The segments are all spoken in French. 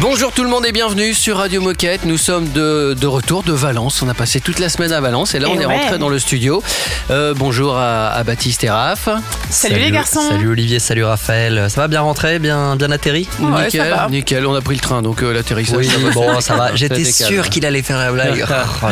Bonjour tout le monde et bienvenue sur Radio Moquette. Nous sommes de, de retour de Valence. On a passé toute la semaine à Valence et là Et on est ouais. rentré dans le studio. Euh, bonjour à, à Baptiste et Raph. Salut, les garçons. Salut Olivier, salut Raphaël. Ça va bien rentré, bien, bien atterri Ouais, ça nickel, va. nickel. On a pris le train donc euh, l'atterrissage. Oui, ça va. bon, ça va. J'étais sûr qu'il allait faire la blague. Oh.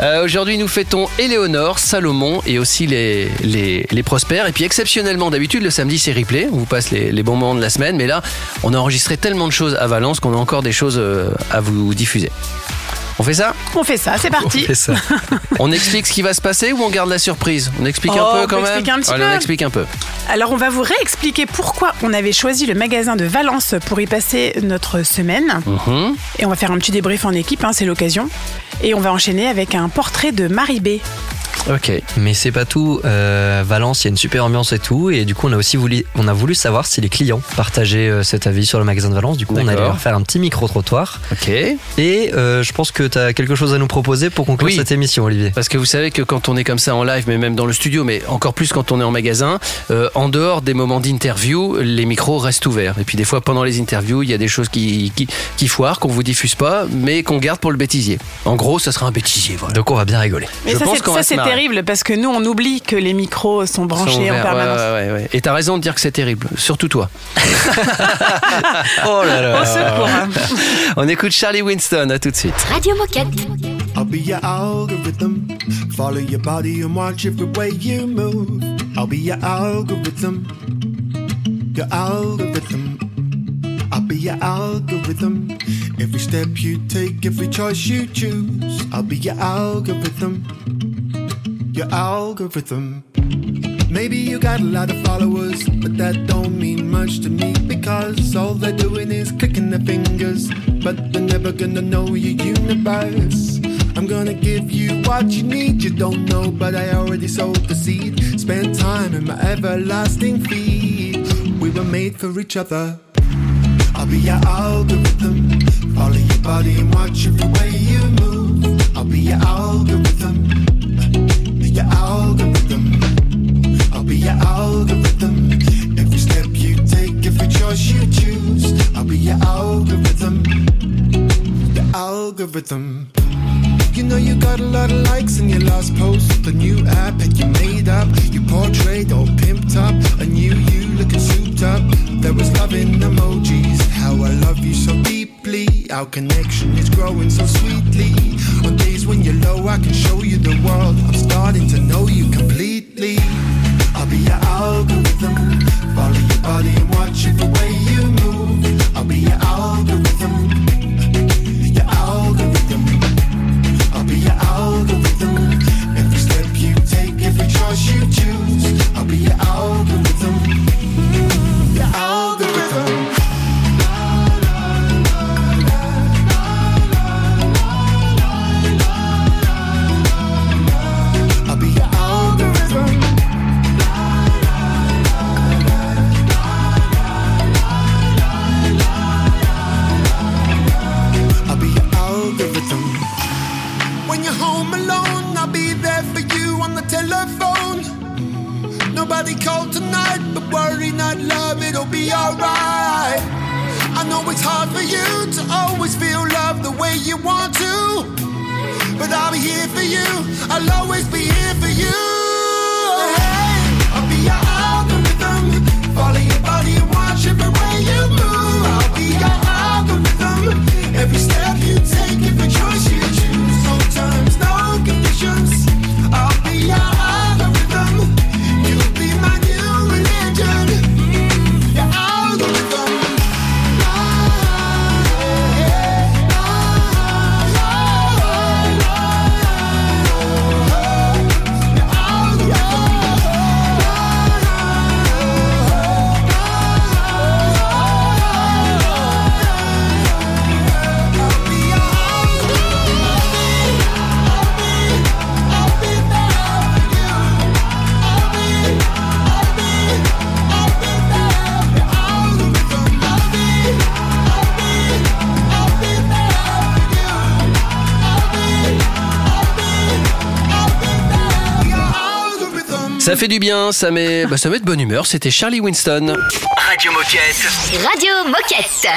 Euh, Aujourd'hui, nous fêtons Éléonore, Salomon et aussi les, les, les prospères. Et puis, exceptionnellement, d'habitude, le samedi, c'est replay. On vous passe les, les bons moments de la semaine. Mais là, on a enregistré tellement de choses à Valence qu'on a encore des choses euh, à vous diffuser. On fait ça On fait ça, c'est parti. Ça. On explique ce qui va se passer ou on garde la surprise? On explique Oh, un on peu quand même expliquer un petit Allez, peu. on explique un peu. Alors, on va vous réexpliquer pourquoi on avait choisi le magasin de Valence pour y passer notre semaine. Mhm. Et on va faire un petit débrief en équipe, hein, c'est l'occasion. Et on va enchaîner avec un portrait de Marie B. Ok. Mais c'est pas tout. Euh, Valence, il y a une super ambiance et tout. Et du coup, on a aussi voulu, on a voulu savoir si les clients partageaient euh, cet avis sur le magasin de Valence. Du coup, on allait leur faire un petit micro-trottoir. Ok. Et euh, je pense que tu as quelque chose à nous proposer pour conclure Oui. cette émission, Olivier. Parce que vous savez que quand on est comme ça en live, mais même dans le studio, mais encore plus quand on est en magasin, euh, en dehors des moments d'interview, les micros restent ouverts. Et puis des fois, pendant les interviews, il y a des choses qui, qui, qui foirent, qu'on vous diffuse pas, mais qu'on garde pour le bêtisier. En gros, ça sera un bêtisier, voilà. Donc, on va bien rigoler. Mais Je ça, pense qu'on va se marrer. Terrible parce que nous, on oublie que les micros sont branchés Sont en permanence. ouais, ouais, ouais. Et t'as raison de dire que c'est terrible, surtout toi. Oh là Au secours. hein. On écoute Charlie Winston, à tout de suite. Radio Moquette. I'll be your algorithm. Follow your body and watch every way you move. I'll be your algorithm. Your algorithm. I'll be your algorithm. Every step you take, every choice you choose. I'll be your algorithm. Your algorithm. Maybe you got a lot of followers, but that don't mean much to me because all they're doing is clicking their fingers, but they're never gonna know your universe. I'm gonna give you what you need, you don't know, but I already sowed the seed. Spend time in my everlasting feed. We were made for each other. I'll be your algorithm. Follow your body and watch every way you move. I'll be your algorithm. I'll be your algorithm. Every step you take, every choice you choose. I'll be your algorithm. Your algorithm. You know you got a lot of likes in your last post. The new app that you made up. You portrayed all pimped up. A new you looking souped up. There was love in emojis. How I love you so deeply. Our connection is growing so sweetly. On days when you're low, I can show you the world. I'm starting to know you completely. I'll be your algorithm. Follow your body and watch it the way you move. I'll be your algorithm. Your algorithm. I'll be your algorithm. Every step you take, every choice you choose. I'll be your algorithm. Fait du bien, ça met, bah, ça met de bonne humeur. C'était Charlie Winston. Radio Moquette. Radio Moquette.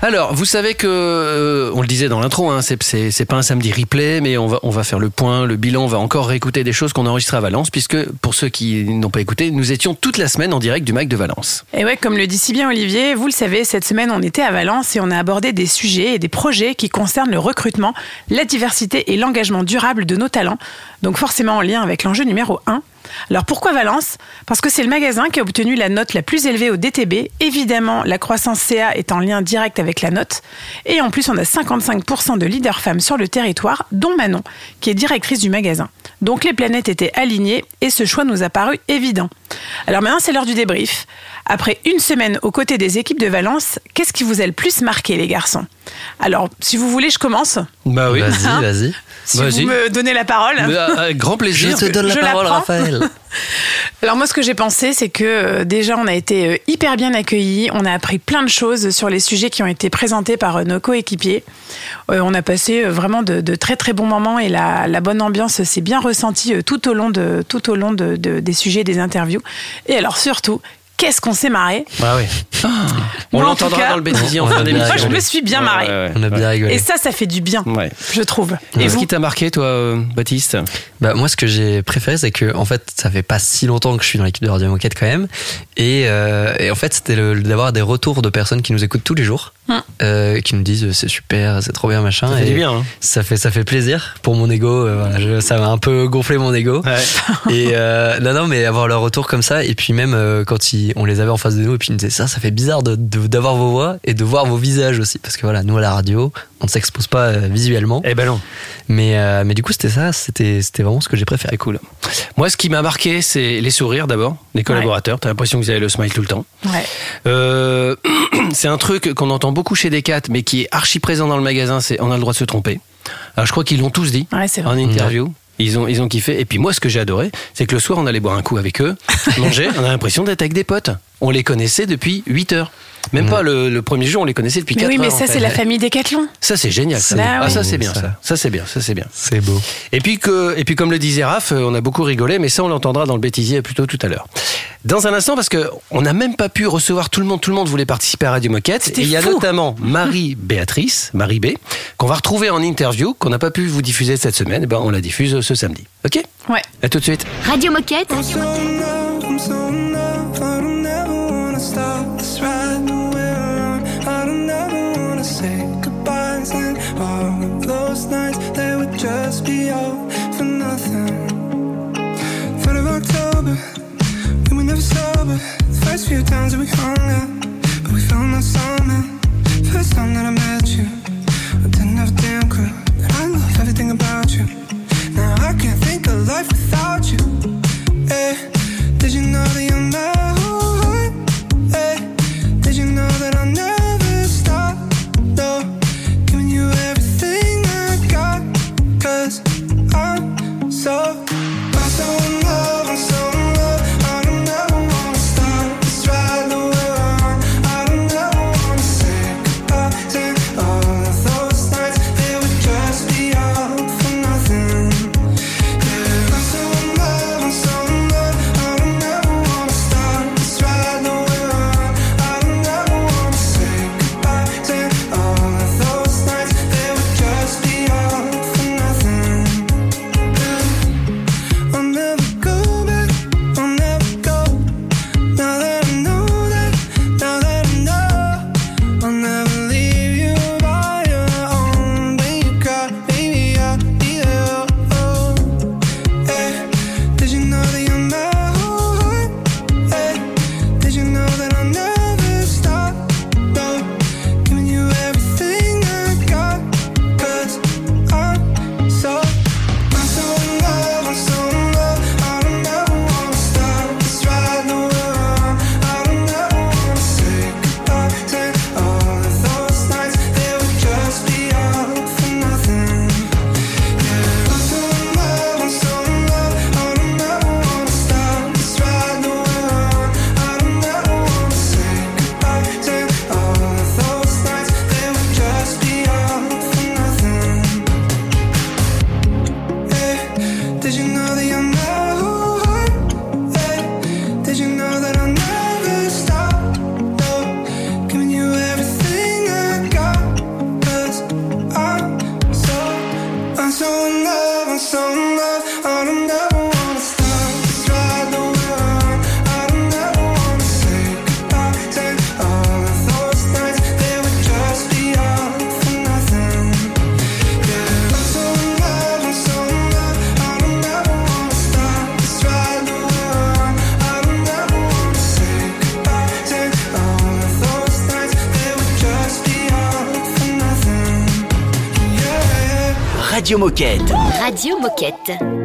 Alors, vous savez que, euh, on le disait dans l'intro, hein, c'est pas un samedi replay, mais on va, on va faire le point, le bilan, on va encore réécouter des choses qu'on a enregistrées à Valence, puisque pour ceux qui n'ont pas écouté, nous étions toute la semaine en direct du Mac de Valence. Et ouais, comme le dit si bien Olivier, vous le savez, cette semaine on était à Valence et on a abordé des sujets et des projets qui concernent le recrutement, la diversité et l'engagement durable de nos talents, donc forcément en lien avec l'enjeu numéro 1. Alors pourquoi Valence? Parce que c'est le magasin qui a obtenu la note la plus élevée au DTB. Évidemment, la croissance CA est en lien direct avec la note. Et en plus, on a 55% de leaders femmes sur le territoire, dont Manon, qui est directrice du magasin. Donc les planètes étaient alignées et ce choix nous a paru évident. Alors maintenant, c'est l'heure du débrief. Après une semaine aux côtés des équipes de Valence, qu'est-ce qui vous a le plus marqué, les garçons? Alors, si vous voulez, je commence. Bah oui. Vas-y, Hein? vas-y. Si vous me donnez la parole. Mais, euh, Avec grand Je plaisir. te donne la je parole. Raphaël. Alors moi, ce que j'ai pensé, c'est que euh, déjà, on a été euh, hyper bien accueillis. On a appris plein de choses sur les sujets qui ont été présentés par euh, nos coéquipiers. Euh, on a passé vraiment de, de très très bons moments et la, la bonne ambiance s'est bien ressentie tout au long de tout au long de, de- des sujets, des interviews. Et alors surtout, qu'est-ce qu'on s'est marré Bah oui. On Moi, en l'entendra tout cas, dans le bêtisier en on fin d'émission. Moi, je me suis bien. Ouais, ouais, On a bien rigolé. Et ça, ça fait du bien, Ouais. je trouve. Et ce qui t'a marqué, toi, euh, Baptiste Bah, moi, ce que j'ai préféré, c'est que, en fait, ça fait pas si longtemps que je suis dans l'équipe de Radio Moquette quand même. Et, euh, et en fait, c'était d'avoir des retours de personnes qui nous écoutent tous les jours, Hum. euh, qui nous disent c'est super, c'est trop bien, machin. Ça fait et du bien. Hein Ça fait, ça fait plaisir pour mon ego. voilà, je- ça m'a un peu gonflé mon ego. ouais. Et non, non, mais avoir leur retour comme ça, et puis même quand ils, on les avait en face de nous, et puis ils nous disaient ça, ça fait bizarre de- de- d'avoir vos voix et de voir vos visages aussi, parce que voilà, nous à la radio, on ne s'expose pas euh, visuellement, Eh ben non. mais euh, mais du coup c'était ça, c'était c'était vraiment ce que j'ai préféré. C'est cool. Moi, ce qui m'a marqué, c'est les sourires d'abord, les collaborateurs. T'as l'impression qu'ils avaient le smile tout le temps. Ouais. Euh, c'est un truc qu'on entend beaucoup chez Decat, mais qui est archi présent dans le magasin. C'est on a le droit de se tromper. Alors, je crois qu'ils l'ont tous dit Ouais, c'est vrai. en interview. Ils ont, ils ont kiffé. Et puis moi, ce que j'ai adoré, c'est que le soir, on allait boire un coup avec eux, manger. On a l'impression d'être avec des potes. On les connaissait depuis 8 heures. Même Mm. pas le, le premier jour, on les connaissait depuis Mais 4 oui, mais ça, c'est la famille Décathlon. Ça, c'est génial. Ça, Bah ah, oui. ça c'est bien. Ça. Ça, c'est bien. Ça, c'est bien. C'est beau. Et puis, que, et puis comme le disait Raph, euh, on a beaucoup rigolé, mais ça on l'entendra dans le bêtisier plutôt tout à l'heure. Dans un instant, parce que on n'a même pas pu recevoir tout le monde, tout le monde voulait participer à Radio Moquette. Et il y a notamment Marie-Béatrice, Marie B, qu'on va retrouver en interview, qu'on n'a pas pu vous diffuser cette semaine, et ben on la diffuse ce samedi. Ok Ouais. À tout de suite. Radio Moquette. I'm so those nights they would just be all for nothing. Third of October, we were never sober. The first few times that we hung out, but we found our summer. First time that I met you, I didn't have a damn clue that I love everything about you. Now I can't think of life without you. Hey, did you know that you're my so, Radio Moquette.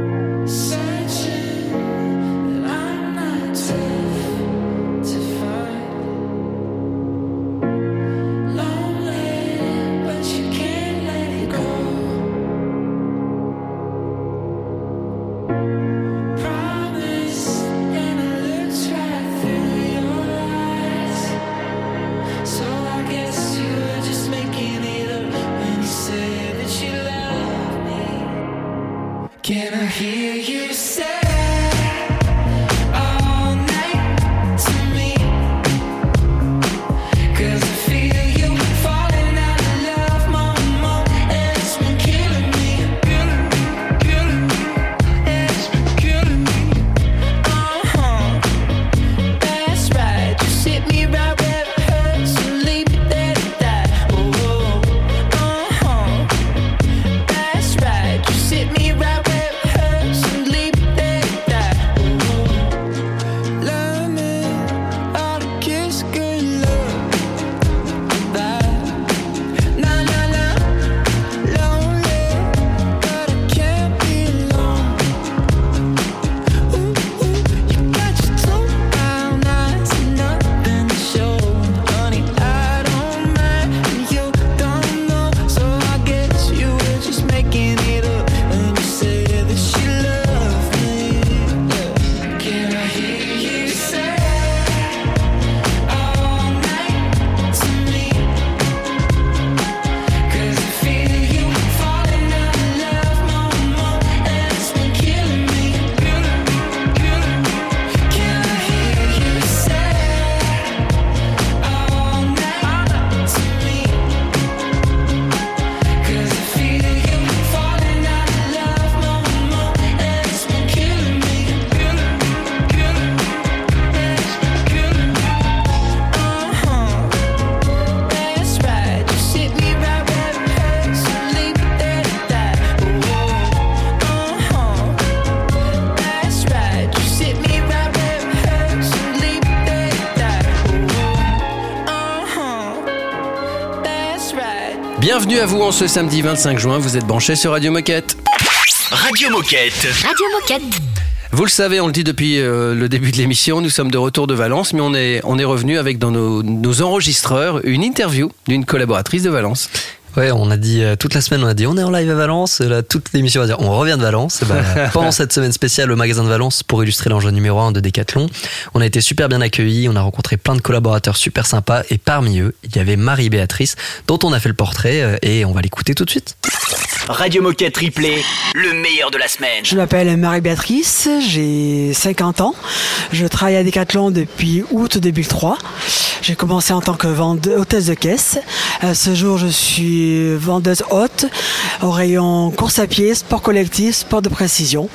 Bienvenue à vous en ce samedi 25 juin, vous êtes branchés sur Radio Moquette. Radio Moquette. Radio Moquette. Vous le savez, on le dit depuis euh, le début de l'émission, nous sommes de retour de Valence, mais on est, on est revenu avec dans nos, nos enregistreurs une interview d'une collaboratrice de Valence. Ouais, on a dit euh, toute la semaine, on a dit on est en live à Valence. Et Là, toute l'émission va dire on revient de Valence. Et ben, pendant cette semaine spéciale au magasin de Valence pour illustrer l'enjeu numéro 1 de Decathlon, on a été super bien accueillis. On a rencontré plein de collaborateurs super sympas et parmi eux, il y avait Marie-Béatrice dont on a fait le portrait euh, et on va l'écouter tout de suite. Radio Moquette triplé, le meilleur de la semaine. Je m'appelle Marie-Béatrice, j'ai 50 ans. Je travaille à Decathlon depuis août 2003. J'ai commencé en tant que vende- hôtesse de caisse. À ce jour, je suis vendeuse haute au rayon course à pied, sport collectif, sport de précision.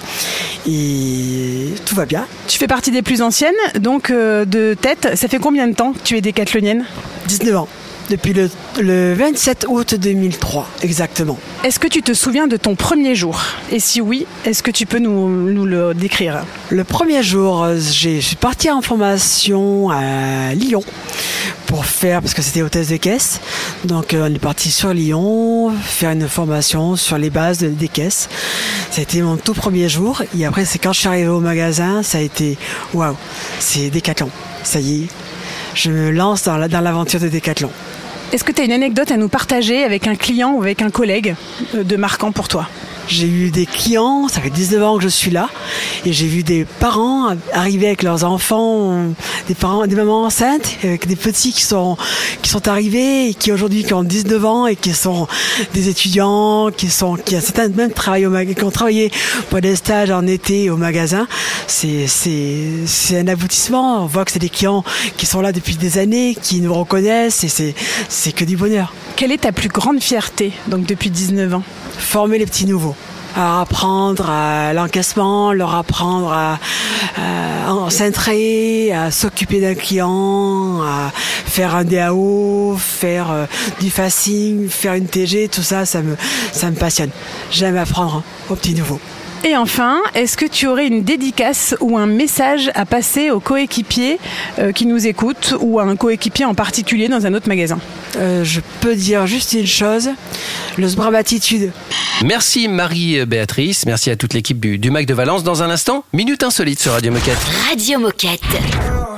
Et tout va bien. Tu fais partie des plus anciennes, donc euh, de tête. Ça fait combien de temps que tu es décathlonienne? 19 ans. Depuis le, le 27 août 2003, exactement. Est-ce que tu te souviens de ton premier jour? Et si oui, est-ce que tu peux nous, nous le décrire? Le premier jour, euh, je suis partie en formation à Lyon pour faire, parce que c'était hôtesse de caisse. Donc euh, on est parti sur Lyon, faire une formation sur les bases de- des caisses. Ça a été mon tout premier jour. Et après, c'est quand je suis arrivé au magasin, ça a été waouh, c'est Décathlon. Ça y est, je me lance dans la- dans l'aventure de Décathlon. Est-ce que tu as une anecdote à nous partager avec un client ou avec un collègue euh, de marquant pour toi? J'ai eu des clients, ça fait 19 ans que je suis là, et j'ai vu des parents arriver avec leurs enfants, des parents, des mamans enceintes, avec des petits qui sont, qui sont arrivés et qui aujourd'hui qui ont 19 ans et qui sont des étudiants, qui sont, qui a certains même travaillent au qui ont travaillé pour des stages en été au magasin. C'est, c'est, c'est un aboutissement. On voit que c'est des clients qui sont là depuis des années, qui nous reconnaissent et c'est, c'est que du bonheur. Quelle est ta plus grande fierté, donc depuis 19 ans? Former les petits nouveaux à apprendre à l'encaissement, leur apprendre à, à s'intrer, à s'occuper d'un client, à faire un DAO, faire euh, du facing, faire une TG, tout ça, ça me, ça me passionne. J'aime apprendre aux petits nouveaux. Et enfin, est-ce que tu aurais une dédicace ou un message à passer aux coéquipiers euh, qui nous écoutent ou à un coéquipier en particulier dans un autre magasin? Euh, je peux dire juste une chose, le SBRAM Attitude. Merci Marie-Béatrice, merci à toute l'équipe du, du, MAC de Valence. Dans un instant, Minute Insolite sur Radio Moquette. Radio Moquette.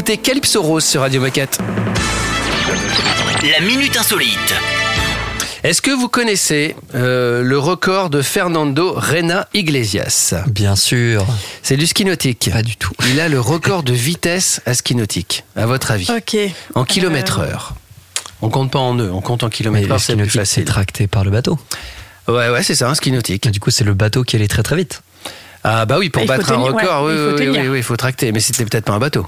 D'écouter Calypso Rose sur Radio Moquette. La minute insolite. Est-ce que vous connaissez euh, le record de Fernando Rena Iglesias? Bien sûr. C'est du ski nautique. Pas du tout. Il a le record de vitesse à ski nautique, à votre avis? Ok. En kilomètres heure. On compte pas en nœuds, on compte en kilomètres le heure, ski c'est plus nautique, c'est facile. tracté par le bateau. Ouais, ouais, c'est ça, un ski nautique. Et du coup, c'est le bateau qui allait très très vite. Ah bah oui, pour battre un tenir, ouais, record, oui, il faut oui, oui, tenir. oui, oui, il faut tracter. Mais c'était peut-être pas un bateau.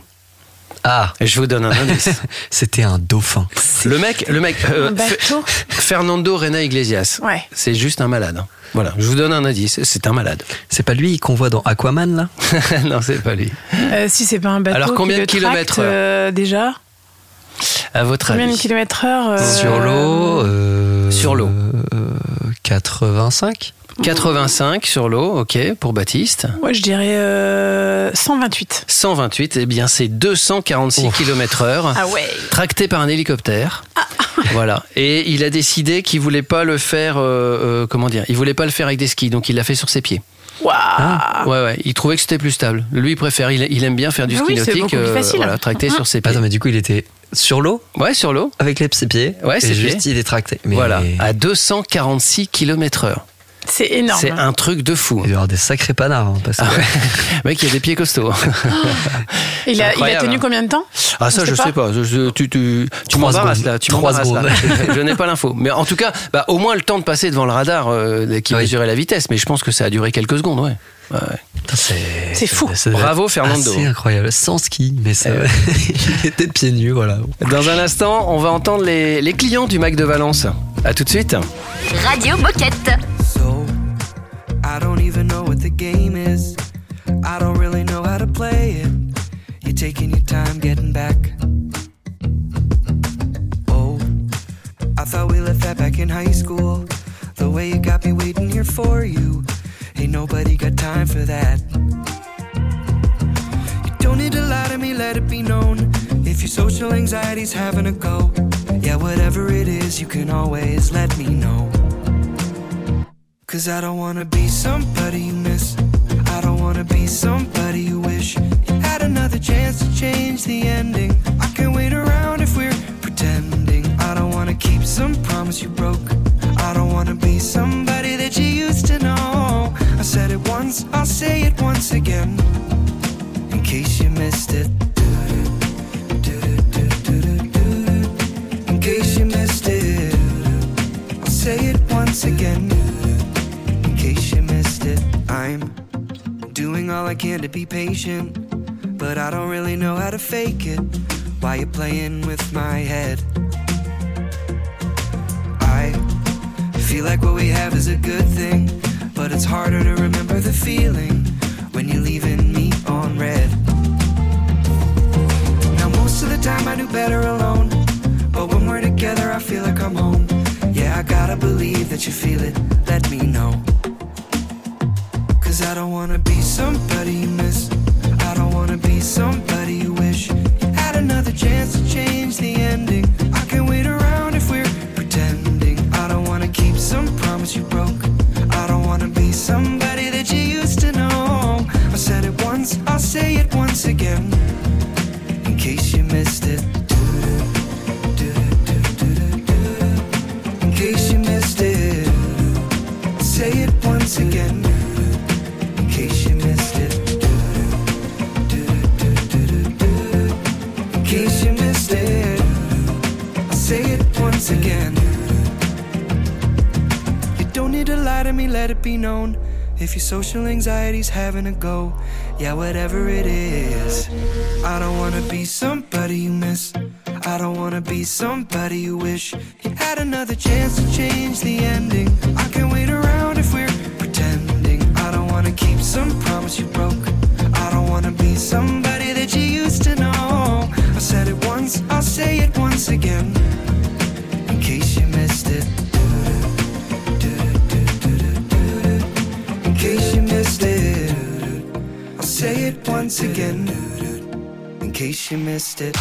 Ah, je vous donne un indice. c'était un dauphin. le mec, le mec, euh, Un bateau Fe- Fernando Rena Iglesias. Ouais. C'est juste un malade. hein. Voilà, je vous donne un indice. C'est un malade. C'est pas lui qu'on voit dans Aquaman là? Non, c'est pas lui. Euh, si c'est pas un bateau. Alors, qui combien le de kilomètres tracte, euh, déjà? À votre Combien de avis? kilomètres heure euh, Sur l'eau euh, Sur l'eau. euh, 85 85 sur l'eau, ok, pour Baptiste. Ouais, je dirais euh, 128. 128, eh bien c'est 246 Ouf. km heure. Ah ouais tracté par un hélicoptère. Voilà. Et il a décidé qu'il voulait pas le faire, euh, euh, comment dire, il voulait pas le faire avec des skis, donc il l'a fait sur ses pieds. Waouh Ouais, ouais. Il trouvait que c'était plus stable. Lui, il préfère, il, il aime bien faire du Ah ski oui, c'est nautique, euh, beaucoup plus facile. voilà, tracté sur ses pieds. Attends, mais du coup, il était sur l'eau Ouais, sur l'eau. avec les ses pieds. Ouais, ses juste pieds. il est tracté. Mais Voilà, Il à 246 km heure. C'est énorme. C'est un truc de fou. doit y avoir des sacrés panards. hein, parce que- Ah ouais. Mec, il y a des pieds costauds. il, a, il a tenu hein. combien de temps? Ah ça je sais pas, Je- je- tu, tu, tu m'embarrasses là, tu m'embarrasses là. je n'ai pas l'info. Mais en tout cas, bah, au moins le temps de passer devant le radar euh, qui Oui. mesurait la vitesse. Mais je pense que ça a duré quelques secondes, ouais. Ouais, c'est fou. Bravo, Fernando. C'est incroyable. Sans ski, mais ça, Eh il était de pieds nus, voilà. Dans un instant, on va entendre les, les clients du Mac de Valence. À tout de suite. Radio Moquette. I don't even know what the game is. I don't really know how to play it. You're taking your time getting back. Oh, I thought we left that back in high school. The way you got me waiting here for you. Ain't nobody got time for that. You don't need to lie to me, let it be known. If your social anxiety's having a go, yeah, whatever it is, you can always let me know. Cause I don't wanna be somebody you miss. I don't wanna be somebody you wish you had another chance to change the ending. I can't wait around if we're pretending. I don't wanna keep some promise you broke. I don't wanna be somebody that you used to know. I said it once, I'll say it once again. In case you missed it. All I can to be patient, but I don't really know how to fake it. Why you playing with my head? I feel like what we have is a good thing, but it's harder to remember the feeling when you're leaving me on red. Now most of the time I do better alone, but when we're together I feel like I'm home. Yeah, I gotta believe that you feel it. Let me know. Cause I don't wanna be somebody you miss. I don't wanna be somebody you wish had another chance to change the ending. To me, let it be known. If your social anxiety's having a go, yeah, whatever it is. I don't wanna be somebody you miss. I don't wanna be somebody you wish you had another chance to change the ending. I can't wait around if we're pretending. I don't wanna keep some promise you broke. I don't wanna be somebody that you used to know. I said it once, I'll say it once once again in case you missed it.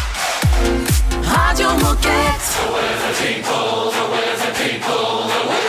Radio Moquette. The weather people, the people, the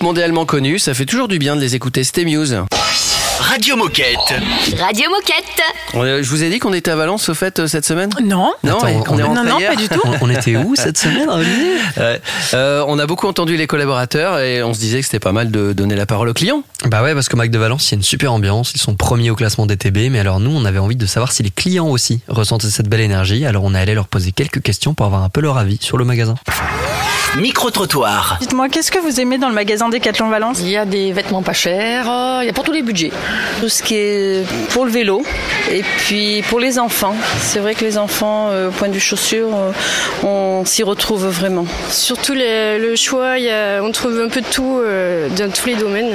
groupe mondialement connu, ça fait toujours du bien de les écouter, c'était Muse. Radio Moquette. Radio Moquette. Euh, Je vous ai dit qu'on était à Valence au fait euh, cette semaine? Non. Non, Attends, qu'on on- est non, non, pas du tout. On, on était où cette semaine, Olivier? Ouais. Euh, on a beaucoup entendu les collaborateurs et on se disait que c'était pas mal de donner la parole aux clients. Bah ouais, parce qu'au Mac de Valence, il y a une super ambiance. Ils sont premiers au classement DTB. Mais alors, nous, on avait envie de savoir si les clients aussi ressentaient cette belle énergie. Alors, on est allé leur poser quelques questions pour avoir un peu leur avis sur le magasin. Micro-trottoir. Dites-moi, qu'est-ce que vous aimez dans le magasin Decathlon Valence? Il y a des vêtements pas chers, euh, il y a pour tous les budgets. Tout ce qui est pour le vélo et puis pour les enfants. C'est vrai que les enfants, euh, au point de vue chaussures, euh, on s'y retrouve vraiment. Surtout le, le choix, il y a- on trouve un peu de tout euh, dans tous les domaines.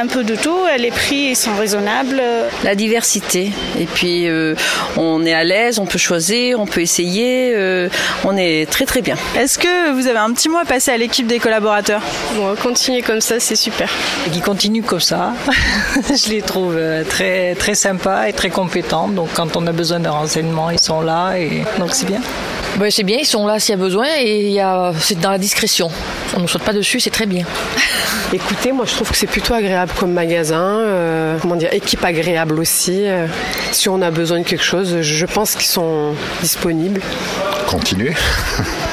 Un peu de tout, les prix ils sont raisonnables. La diversité. Et puis euh, on est à l'aise, on peut choisir, on peut essayer. euh, on est très très bien. Est-ce que vous avez un petit mot à passer à l'équipe des collaborateurs Bon, continuer comme ça, c'est super. qui continuent comme ça. Je les trouve euh, très très sympas et très compétents. Donc quand on a besoin de renseignements, ils sont là et donc c'est bien. Ben, c'est bien, ils sont là s'il y a besoin et il y a, c'est dans la discrétion. On ne saute pas dessus, c'est très bien. Écoutez, moi je trouve que c'est plutôt agréable comme magasin. euh, comment dire, équipe agréable aussi. euh, si on a besoin de quelque chose, je pense qu'ils sont disponibles. Continuez.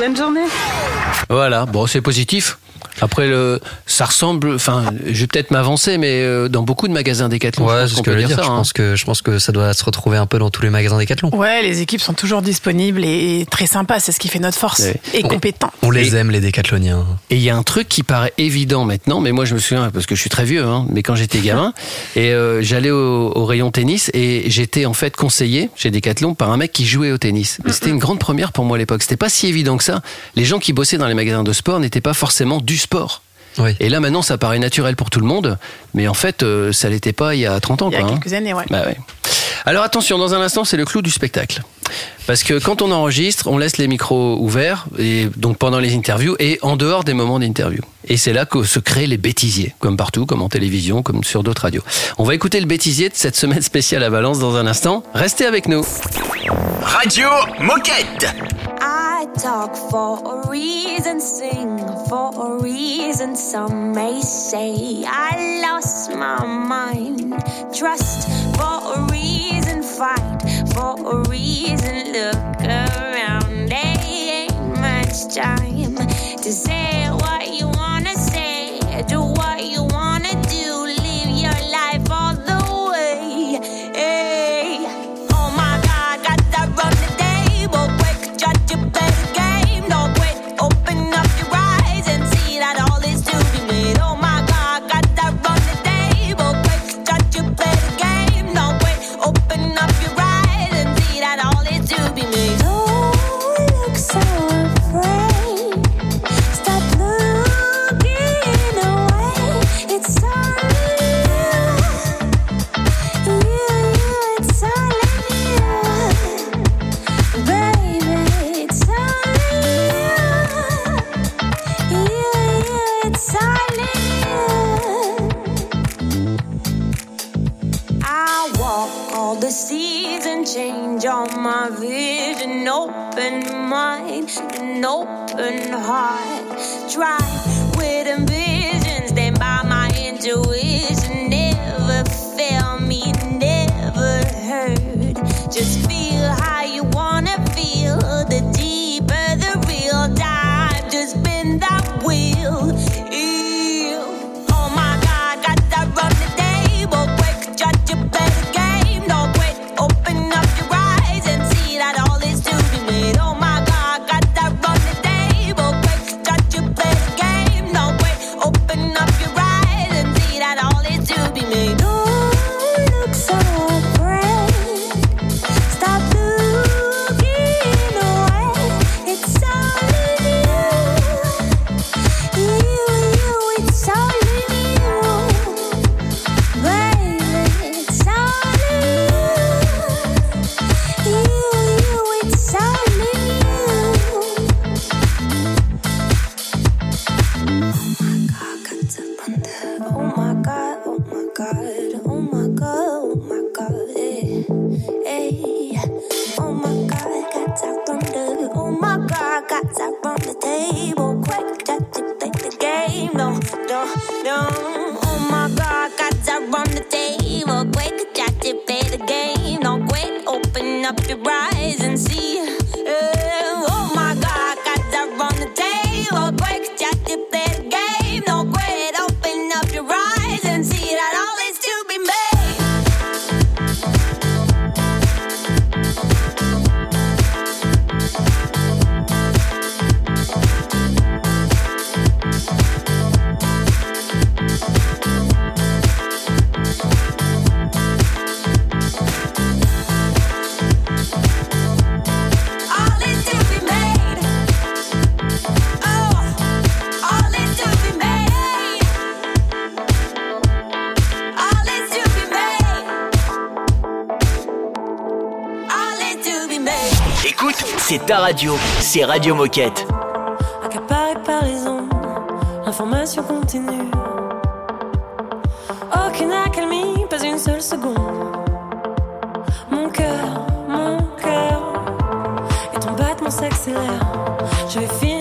Bonne journée. Voilà, bon, c'est positif. Après, le, ça ressemble. Enfin, je vais peut-être m'avancer, mais euh, dans beaucoup de magasins Decathlon, je Ouais, pense c'est qu'on peut je veux dire dire. ça. Je hein. pense que je pense que ça doit se retrouver un peu dans tous les magasins Decathlon. Ouais, les équipes sont toujours disponibles et, et très sympas, c'est ce qui fait notre force. Ouais. Et compétents. On les Et- aime les Decathloniens. Et il y a un truc qui paraît évident maintenant, mais moi je me souviens parce que je suis très vieux, hein, mais quand j'étais gamin, et euh, j'allais au, au rayon tennis et j'étais en fait conseillé chez Decathlon par un mec qui jouait au tennis. C'était une grande première pour moi à l'époque. C'était pas si évident que ça. Les gens qui bossaient dans les magasins de sport n'étaient pas forcément du sport. Oui. Et là maintenant ça paraît naturel pour tout le monde, mais en fait euh, ça l'était pas il y a 30 ans. Il y a quoi, hein. quelques années, ouais. Bah ouais. Alors attention, dans un instant, c'est le clou du spectacle. Parce que quand on enregistre, on laisse les micros ouverts, et donc pendant les interviews et en dehors des moments d'interview. Et c'est là que se créent les bêtisiers, comme partout, comme en télévision, comme sur d'autres radios. On va écouter le bêtisier de cette semaine spéciale à Valence dans un instant. Restez avec nous. Radio Moquette. I talk for a reason, sing for a reason. Some may say I lost my mind. Trust for a reason, fight for a reason. Look around, there ain't much time to say what you wanna say, do Open mind and open heart. Try with ambition, stand by my intuition. Radio, c'est Radio Moquette. Accaparé par ondes, l'information continue. Aucune accalmie, pas une seule seconde. Mon cœur, mon cœur, et ton battement s'accélère. Je vais finir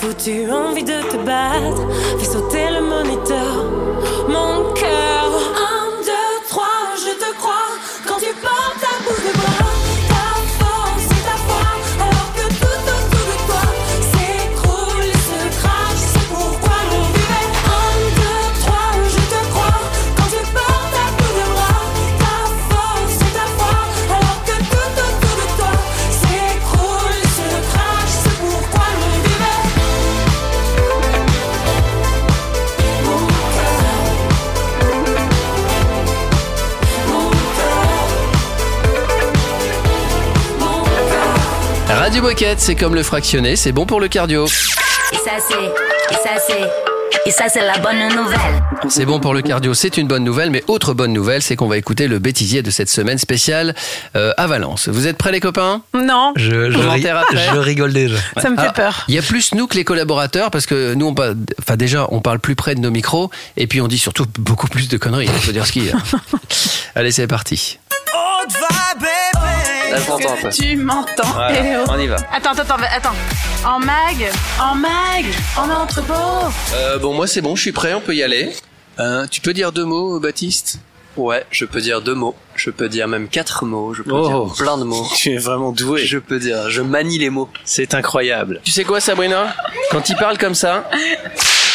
Cette C'est comme le fractionné, c'est bon pour le cardio. Et ça c'est, et ça c'est, et ça c'est la bonne nouvelle. C'est bon pour le cardio, c'est une bonne nouvelle, mais autre bonne nouvelle, c'est qu'on va écouter le bêtisier de cette semaine spéciale euh, à Valence. Vous êtes prêts les copains? Non. Je, je, ri- rigole déjà. Ça me fait Alors, peur. Il y a plus nous que les collaborateurs parce que nous, on parle, enfin déjà, on parle plus près de nos micros et puis on dit surtout beaucoup plus de conneries. Il faut dire ce qu'il y a. Allez, c'est parti. Là, je m'entends un peu. Tu m'entends? Voilà, Eh oh. on y va. Attends, attends, attends, attends. En mag, en mag, en entrepôt. Euh, bon, moi c'est bon, je suis prêt, on peut y aller. Hein, tu peux dire deux mots, Baptiste? Ouais, je peux dire deux mots. Je peux dire même quatre mots. Je peux Oh. dire plein de mots. Tu es vraiment doué. Je peux dire, je manie les mots. C'est incroyable. Tu sais quoi, Sabrina? Quand il parle comme ça,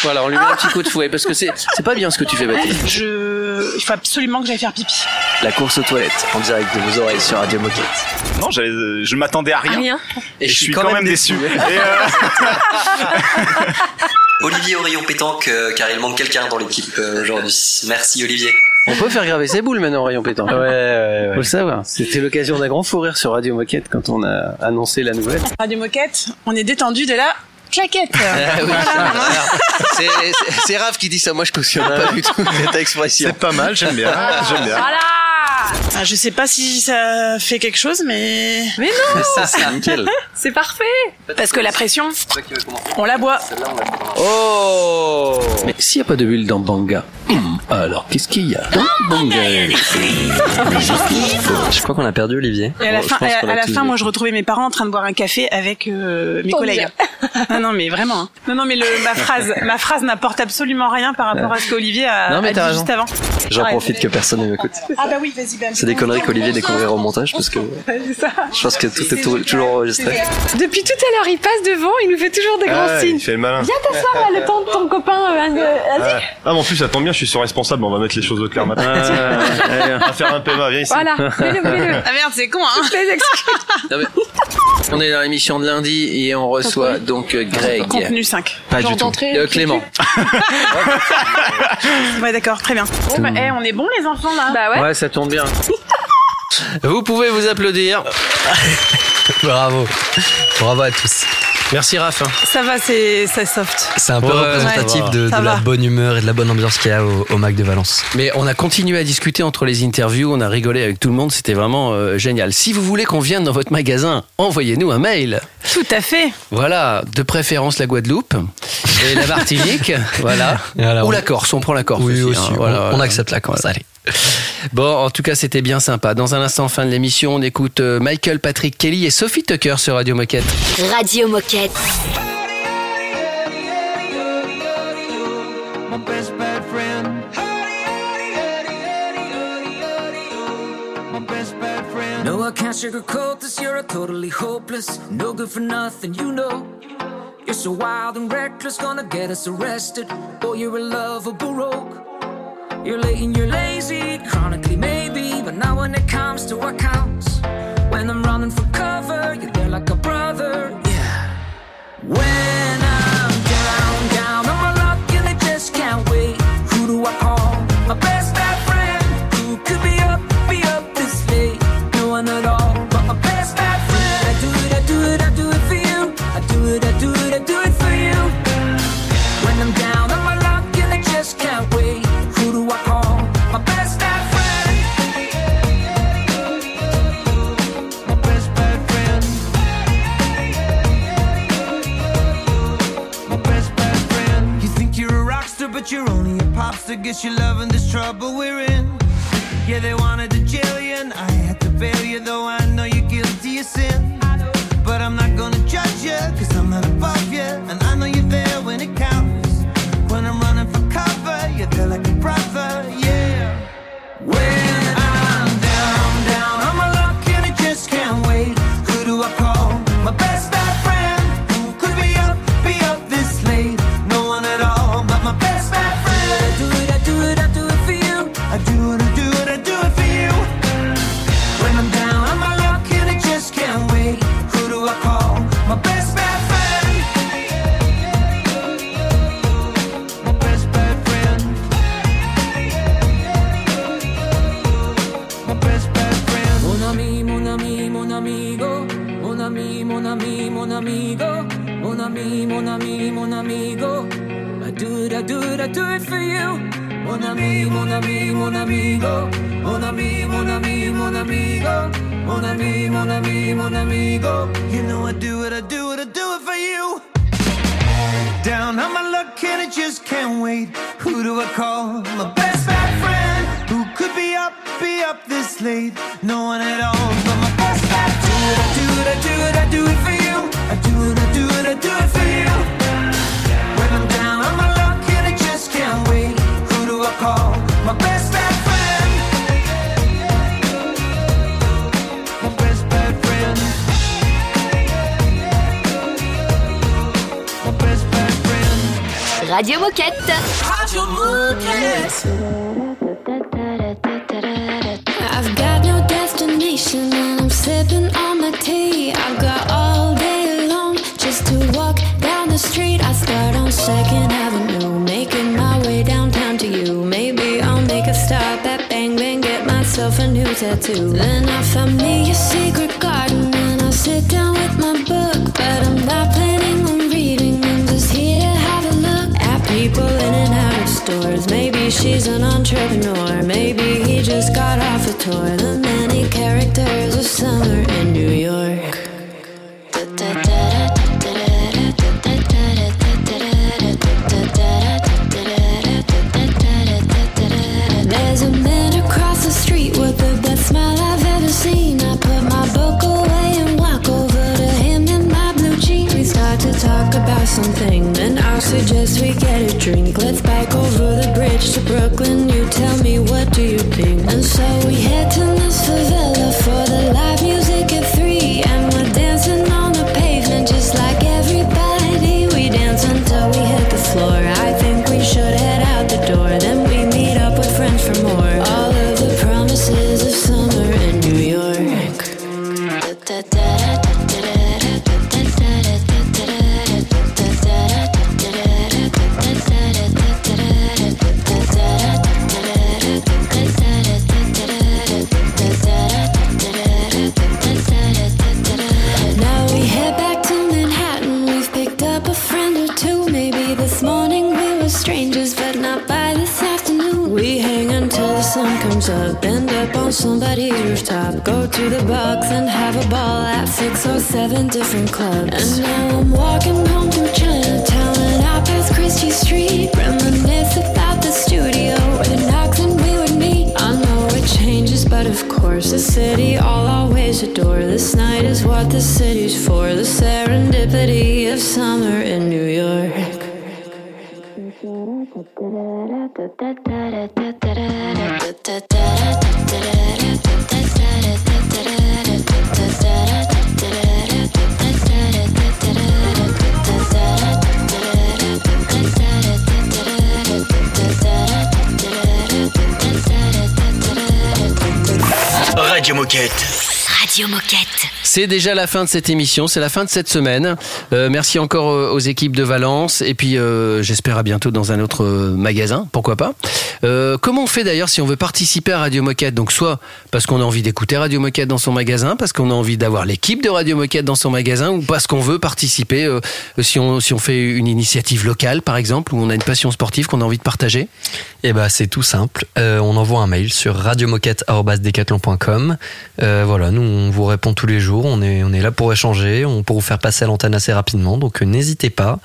voilà, on lui met un petit coup de fouet parce que c'est c'est pas bien ce que tu fais, Baptiste. Je... Il faut absolument que j'aille faire pipi. La course aux toilettes en direct de vos oreilles sur Radio Moquette. Non, j'avais- euh, je m'attendais à rien. Rien. Et, je suis quand, même déçu. Et, euh, Olivier au rayon pétanque, euh, car il manque quelqu'un dans l'équipe euh, aujourd'hui. Merci Olivier. On peut faire graver ses boules maintenant, rayon pétanque. Ouais, ouais, Faut le savoir. C'était l'occasion d'un grand fou rire sur Radio Moquette quand on a annoncé la nouvelle. Radio Moquette, on est détendu de la claquette. Ah oui, alors, c'est- Raph qui dit ça, moi je cautionne pas du tout cette expression. C'est pas mal, j'aime bien, j'aime bien. Voilà Ah, Je sais pas si ça fait quelque chose, mais... Mais non Ça, c'est nickel. C'est parfait Parce que la pression, on la boit. Oh Mais s'il n'y a pas de bulle dans Banga, hum, alors qu'est-ce qu'il y a dans Banga Je crois qu'on a perdu Olivier. Et à la fin, à, la moi, je retrouvais mes parents en train de boire un café avec euh, mes collègues. non, non, mais vraiment. hein. Non, non, mais le, ma phrase, ma phrase n'apporte absolument rien par rapport à ce qu'Olivier a, Non, mais a dit juste avant. J'en Ouais. profite que personne ne m'écoute. Ah bah oui, vas-y. C'est des conneries qu'Olivier découvrira au montage parce que ça. je pense que tout est tou- toujours enregistré. Depuis tout à l'heure, il passe devant, il nous fait toujours des grands Ah, signes. il fait le malin. Viens t'asseoir là, le temps de ton copain. euh, vas-y. Ah, ah, mais en plus, ça tombe bien, je suis son responsable, on va mettre les choses au clair maintenant. Ah, on va faire un PMA, viens ici. Voilà, mets-le, mets-le. Ah merde, c'est con, hein les excuses. Non, mais- On est dans l'émission de lundi et on reçoit donc euh, Greg. Contenu 5. Pas Genre du tout. Euh, Clément. Ouais, d'accord, très bien. Bon, bah, eh, on est bons, les enfants, là Bah Ouais, ça tombe bien. Vous pouvez vous applaudir. Bravo. Bravo à tous. Merci Raph. hein. Ça va, c'est c'est soft. C'est un peu Ouais, représentatif de, la bonne humeur et de la bonne ambiance qu'il y a au, au Mac de Valence. Mais on a continué à discuter entre les interviews, on a rigolé avec tout le monde, c'était vraiment euh, génial. Si vous voulez qu'on vienne dans votre magasin, envoyez-nous un mail. Tout à fait. Voilà, de préférence la Guadeloupe et la Martinique, voilà. Voilà, Ou on- la Corse, on prend la Corse Oui, aussi. aussi. hein, on- voilà, on, accepte la Corse. Allez. Bon, en tout cas, c'était bien sympa. Dans un instant, fin de l'émission, on écoute euh, Michael Patrick Kelly et Sophie Tucker sur Radio Moquette. Radio Moquette. No, I can't sugarcoat this. You're a totally hopeless, no good for nothing. You know, you're so wild and reckless, gonna get us arrested. Boy, you're a lovable rogue. You're late and you're lazy, chronically maybe, but not when it comes to what counts. When I'm running for cover, you're there like a brother. Yeah. When I'm but you're only a pop star. Guess you're loving this trouble we're in. Yeah, they wanted to jail you, and I had to bail you, though I know you're guilty of sin. But I'm not gonna judge you, cause I'm not above you, and I know you're there when it counts. When I'm running for cover, you're there like a brother, I do it, I do it, for you. Mon ami, mon ami, mon amigo. Mon ami, mon ami, mon amigo. Mon ami, mon ami, mon amigo. You know I do it, I do it, I do it for you. Down on my luck and I just can't wait. Who do I call? My best bad friend. Who could be up, be up this late? No one at all, but my best bad friend. I do it, I do it, I do it for you. I do it, I do it, I do it for you. Radio Moquette. Radio Moquette. I've got no destination and I'm sipping on my tea. I've got all day long just to walk down the street. I start on Second Avenue, making my way downtown to you. Maybe I'll make a stop at Bang Bang, get myself a new tattoo. Then I find me a secret garden and I sit down with my book. But I'm not planning out. Maybe she's an entrepreneur, maybe he just got off a tour. The many characters of summer in New York. There's a man across the street with the best smile I've ever seen. I put my book away and walk over to him in my blue jeans. We start to talk about something, then I suggest we adore. This night is what the city's for. The serendipity of summer in New York. Radio Moquette. Radio Moquette. C'est déjà la fin de cette émission, c'est la fin de cette semaine. Euh, merci encore euh, aux équipes de Valence et puis euh, j'espère à bientôt dans un autre magasin, pourquoi pas. Euh, comment on fait d'ailleurs si on veut participer à Radio Moquette? Donc soit parce qu'on a envie d'écouter Radio Moquette dans son magasin, parce qu'on a envie d'avoir l'équipe de Radio Moquette dans son magasin ou parce qu'on veut participer euh, si on si on fait une initiative locale par exemple ou on a une passion sportive qu'on a envie de partager? Eh ben c'est tout simple. Euh, on envoie un mail sur radiomoquette@decathlon.com. Euh, voilà, nous on vous répond tous les jours. On est on est là pour échanger, on pour vous faire passer à l'antenne assez rapidement. Donc euh, n'hésitez pas.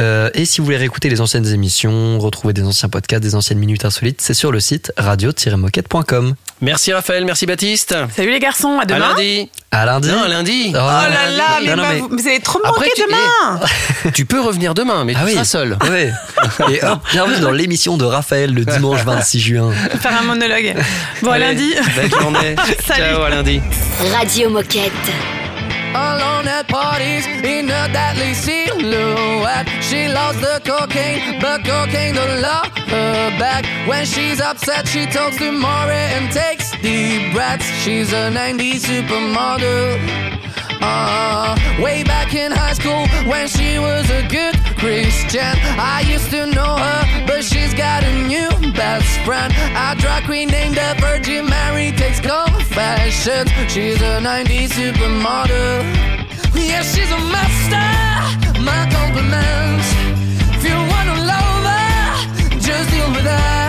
Euh, et si vous voulez réécouter les anciennes émissions, retrouver des anciens podcasts, des anciennes minutes insolites, c'est sur le site radio-moquette.com. Merci Raphaël, merci Baptiste. Salut les garçons, à demain. lundi. À lundi. Non, à lundi. Oh là là, mais, Non, non, bah, mais- vous, vous allez trop me Après, manquer tu- demain. Tu peux revenir demain, mais tu Ah oui. seras seul. Ouais. Et hop, bienvenue dans l'émission de Raphaël le dimanche 26 juin. Faire un monologue. Bon, à Allez, lundi. Belle journée. Salut. Ciao, à lundi. Radio Moquette. Alone at parties in a deadly silhouette. She loves the cocaine, but cocaine don't love her back. When she's upset, she talks to Maury and takes deep breaths. She's a 90s supermodel. Uh, way when she was a good Christian. I used to know her, but she's got a new best friend. A drag queen named the Virgin Mary takes confessions. She's a 90s supermodel. Yeah, she's a master. My compliments. If you wanna love her, just deal with her.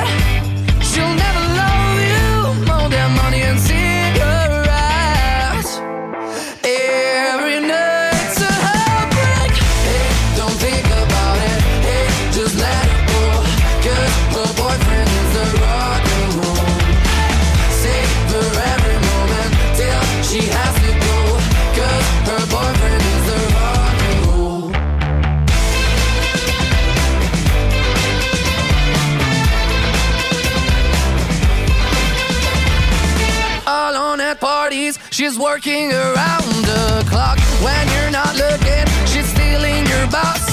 She's working around the clock when you're not looking. She's stealing your bossy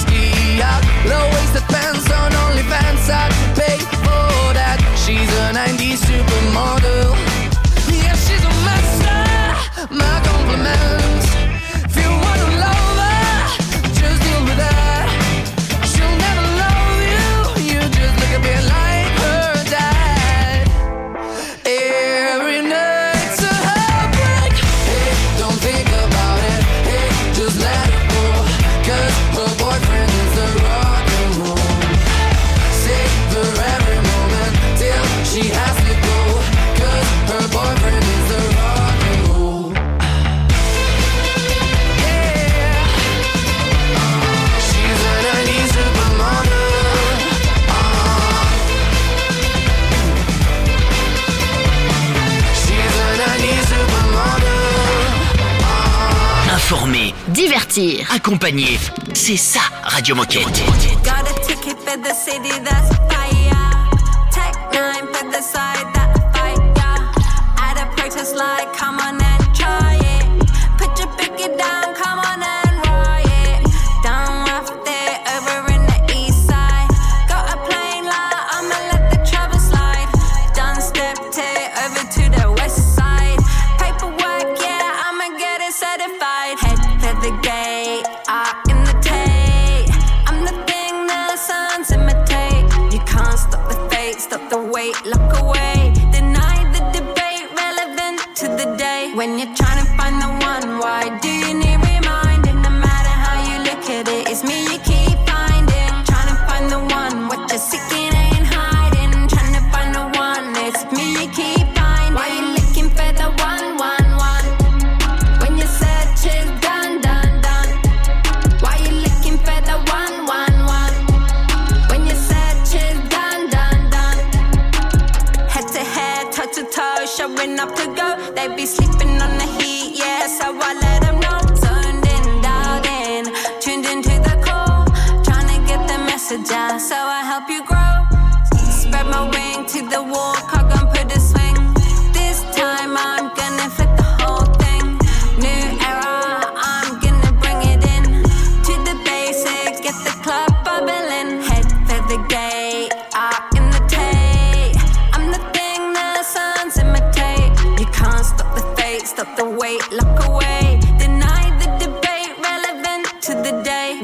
Divertir. accompagner, c'est ça Radio Moquette.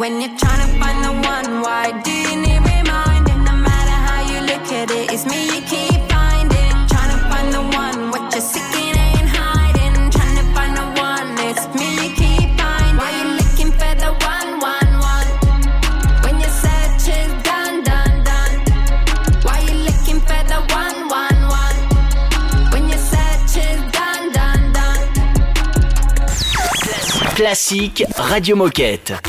When you're trying to find the one, why do you need reminding? No matter how you look at it, it's me you keep finding. Trying to find the one, what you're seeking ain't hiding. Trying to find the one, it's me you keep finding. Why you looking for the one, one, one? When your search is done, done, done. Why you looking for the one, one, one? When your search is done, done, done. Classique Radio Moquette.